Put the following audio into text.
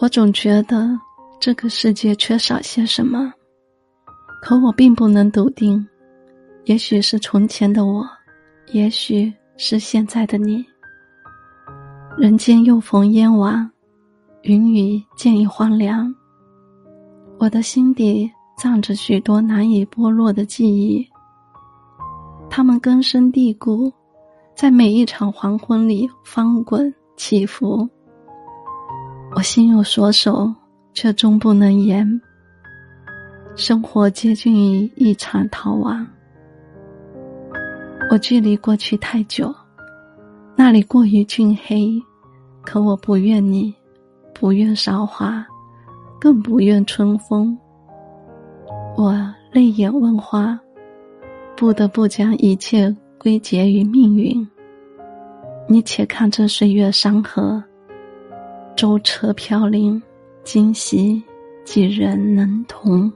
我总觉得这个世界缺少些什么，可我并不能笃定。也许是从前的我，也许是现在的你。人间又逢烟往，云雨渐已荒凉。我的心底藏着许多难以剥落的记忆，它们根深蒂固，在每一场黄昏里翻滚起伏。我心有所守，却终不能言。生活接近于一场逃亡。我距离过去太久，那里过于俊黑，可我不愿你，不愿韶华，更不愿春风。我泪眼问花，不得不将一切归结于命运。你且看这岁月山河。舟车飘零，今夕几人能同？